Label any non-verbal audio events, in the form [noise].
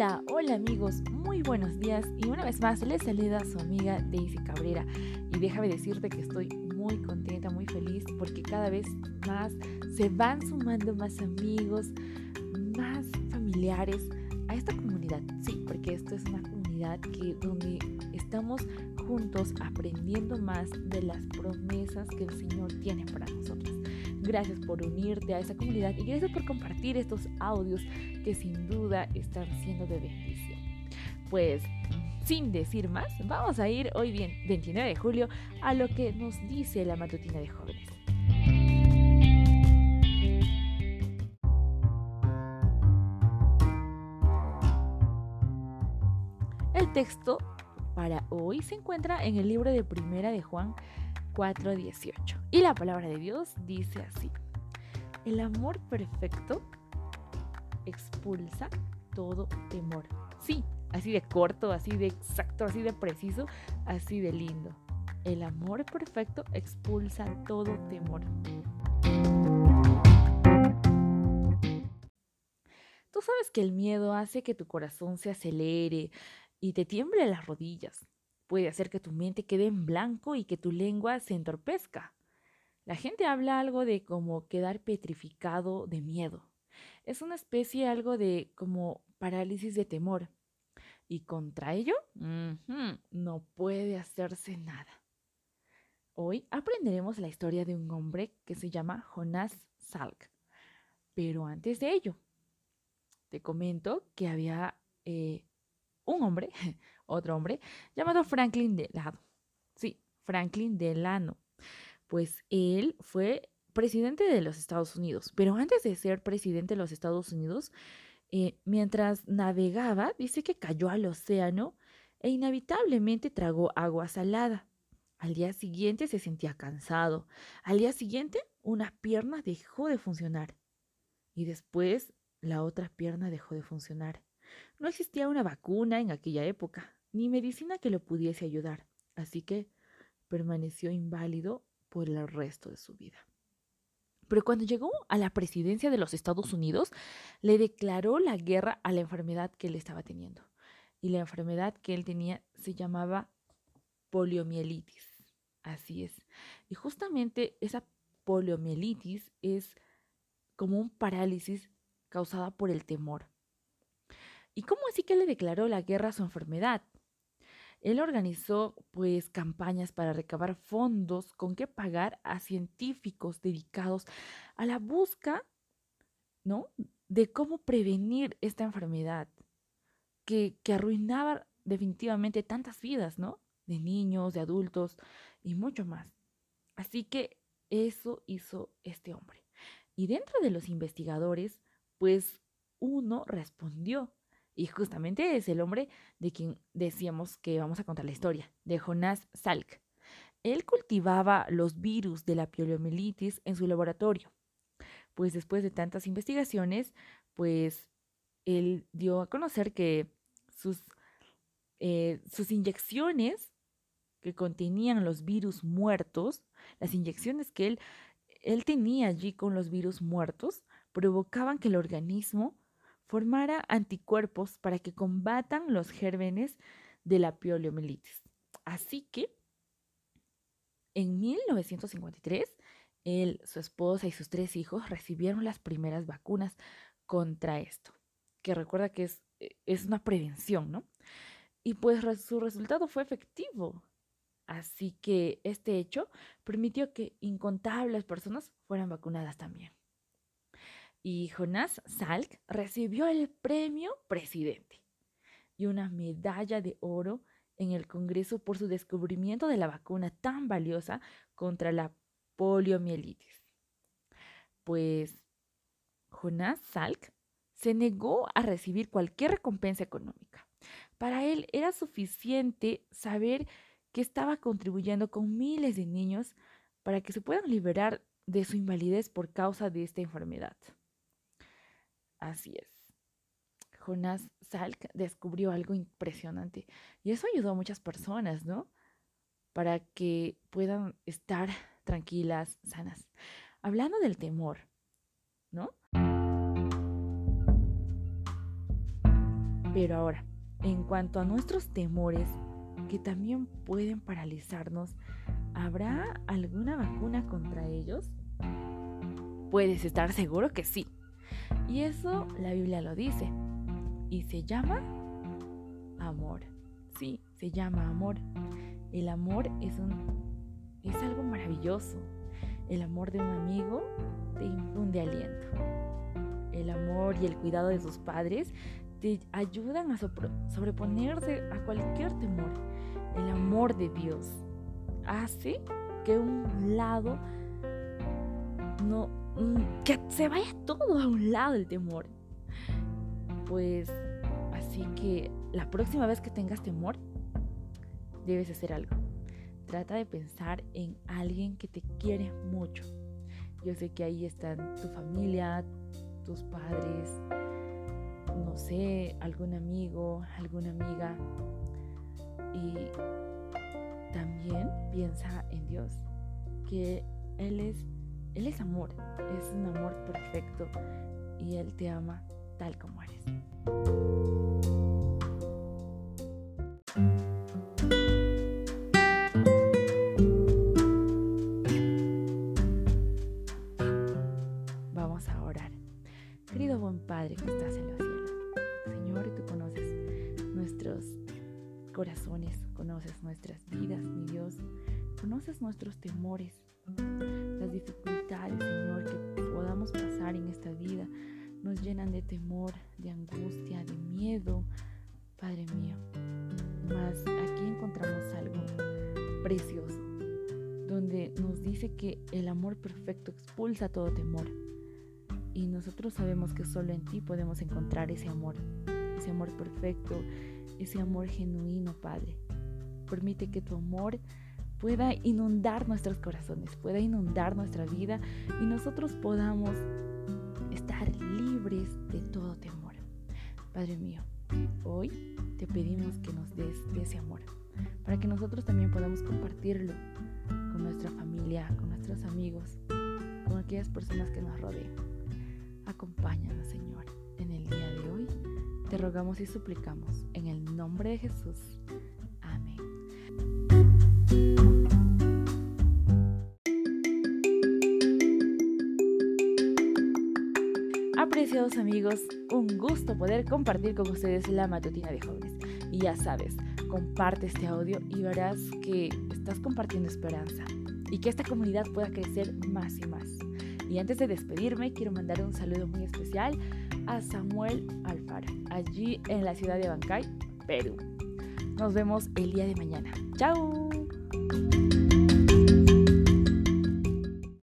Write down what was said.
Hola, hola amigos, muy buenos días y una vez más les saluda su amiga Daisy Cabrera y déjame decirte que estoy muy contenta, muy feliz porque cada vez más se van sumando más amigos, más familiares a esta comunidad. Sí, porque esto es una comunidad que donde estamos juntos aprendiendo más de las promesas que el Señor tiene para nosotros. Gracias por unirte a esa comunidad y gracias por compartir estos audios que sin duda están siendo de bendición. Pues sin decir más, vamos a ir hoy bien, 29 de julio, a lo que nos dice la matutina de jóvenes. Texto para hoy se encuentra en el libro de Primera de Juan 4:18. Y la palabra de Dios dice así. El amor perfecto expulsa todo temor. Sí, así de corto, así de exacto, así de preciso, así de lindo. El amor perfecto expulsa todo temor. Tú sabes que el miedo hace que tu corazón se acelere y te tiemble las rodillas puede hacer que tu mente quede en blanco y que tu lengua se entorpezca. La gente habla algo de como quedar petrificado de miedo. Es una especie algo de como parálisis de temor. Y contra ello, no puede hacerse nada. Hoy aprenderemos la historia de un hombre que se llama Jonas Salk. Pero antes de ello, te comento que había eh, un hombre, [laughs] otro hombre, llamado Franklin Delano. Sí, Franklin Delano. Pues él fue presidente de los Estados Unidos, pero antes de ser presidente de los Estados Unidos, eh, mientras navegaba, dice que cayó al océano e inevitablemente tragó agua salada. Al día siguiente se sentía cansado. Al día siguiente, una pierna dejó de funcionar. Y después, la otra pierna dejó de funcionar. No existía una vacuna en aquella época, ni medicina que lo pudiese ayudar, así que permaneció inválido por el resto de su vida. Pero cuando llegó a la presidencia de los Estados Unidos, le declaró la guerra a la enfermedad que él estaba teniendo. Y la enfermedad que él tenía se llamaba poliomielitis. Así es. Y justamente esa poliomielitis es como un parálisis causada por el temor. ¿Y cómo así que le declaró la guerra a su enfermedad? Él organizó pues campañas para recabar fondos con que pagar a científicos dedicados a la busca, ¿no? De cómo prevenir esta enfermedad que, que arruinaba definitivamente tantas vidas, ¿no? De niños, de adultos y mucho más. Así que eso hizo este hombre. Y dentro de los investigadores, pues uno respondió y justamente es el hombre de quien decíamos que vamos a contar la historia, de Jonas Salk. Él cultivaba los virus de la poliomielitis en su laboratorio. Pues después de tantas investigaciones, pues él dio a conocer que sus, eh, sus inyecciones que contenían los virus muertos, las inyecciones que él, él tenía allí con los virus muertos, provocaban que el organismo formara anticuerpos para que combatan los gérmenes de la poliomielitis. Así que, en 1953, él, su esposa y sus tres hijos recibieron las primeras vacunas contra esto, que recuerda que es, es una prevención, ¿no? Y pues su resultado fue efectivo. Así que este hecho permitió que incontables personas fueran vacunadas también y Jonas Salk recibió el premio presidente y una medalla de oro en el Congreso por su descubrimiento de la vacuna tan valiosa contra la poliomielitis. Pues Jonas Salk se negó a recibir cualquier recompensa económica. Para él era suficiente saber que estaba contribuyendo con miles de niños para que se puedan liberar de su invalidez por causa de esta enfermedad. Así es. Jonas Salk descubrió algo impresionante y eso ayudó a muchas personas, ¿no? Para que puedan estar tranquilas, sanas. Hablando del temor, ¿no? Pero ahora, en cuanto a nuestros temores, que también pueden paralizarnos, ¿habrá alguna vacuna contra ellos? Puedes estar seguro que sí. Y eso la Biblia lo dice. Y se llama amor. Sí, se llama amor. El amor es un es algo maravilloso. El amor de un amigo te infunde aliento. El amor y el cuidado de sus padres te ayudan a sobreponerse a cualquier temor. El amor de Dios hace que un lado no que se vaya todo a un lado el temor. Pues así que la próxima vez que tengas temor debes hacer algo. Trata de pensar en alguien que te quiere mucho. Yo sé que ahí están tu familia, tus padres, no sé, algún amigo, alguna amiga. Y también piensa en Dios, que Él es, Él es amor, es un amor perfecto y Él te ama tal como eres. Vamos a orar. Querido buen Padre que estás en los cielos, Señor, tú conoces nuestros corazones, conoces nuestras vidas, mi Dios, conoces nuestros temores, las dificultades, Señor, que podamos pasar en esta vida, nos llenan de temor, de angustia, de miedo, Padre mío. Mas aquí encontramos algo precioso, donde nos dice que el amor perfecto expulsa todo temor. Y nosotros sabemos que solo en ti podemos encontrar ese amor, ese amor perfecto, ese amor genuino, Padre. Permite que tu amor pueda inundar nuestros corazones, pueda inundar nuestra vida y nosotros podamos estar libres de todo temor. Padre mío, hoy te pedimos que nos des ese amor, para que nosotros también podamos compartirlo con nuestra familia, con nuestros amigos, con aquellas personas que nos rodean. Acompáñanos, Señor, en el día de hoy. Te rogamos y suplicamos en el nombre de Jesús. Apreciados amigos, un gusto poder compartir con ustedes la matutina de jóvenes. Y ya sabes, comparte este audio y verás que estás compartiendo esperanza y que esta comunidad pueda crecer más y más. Y antes de despedirme, quiero mandar un saludo muy especial a Samuel Alfaro, allí en la ciudad de Bancay, Perú. Nos vemos el día de mañana. ¡Chao!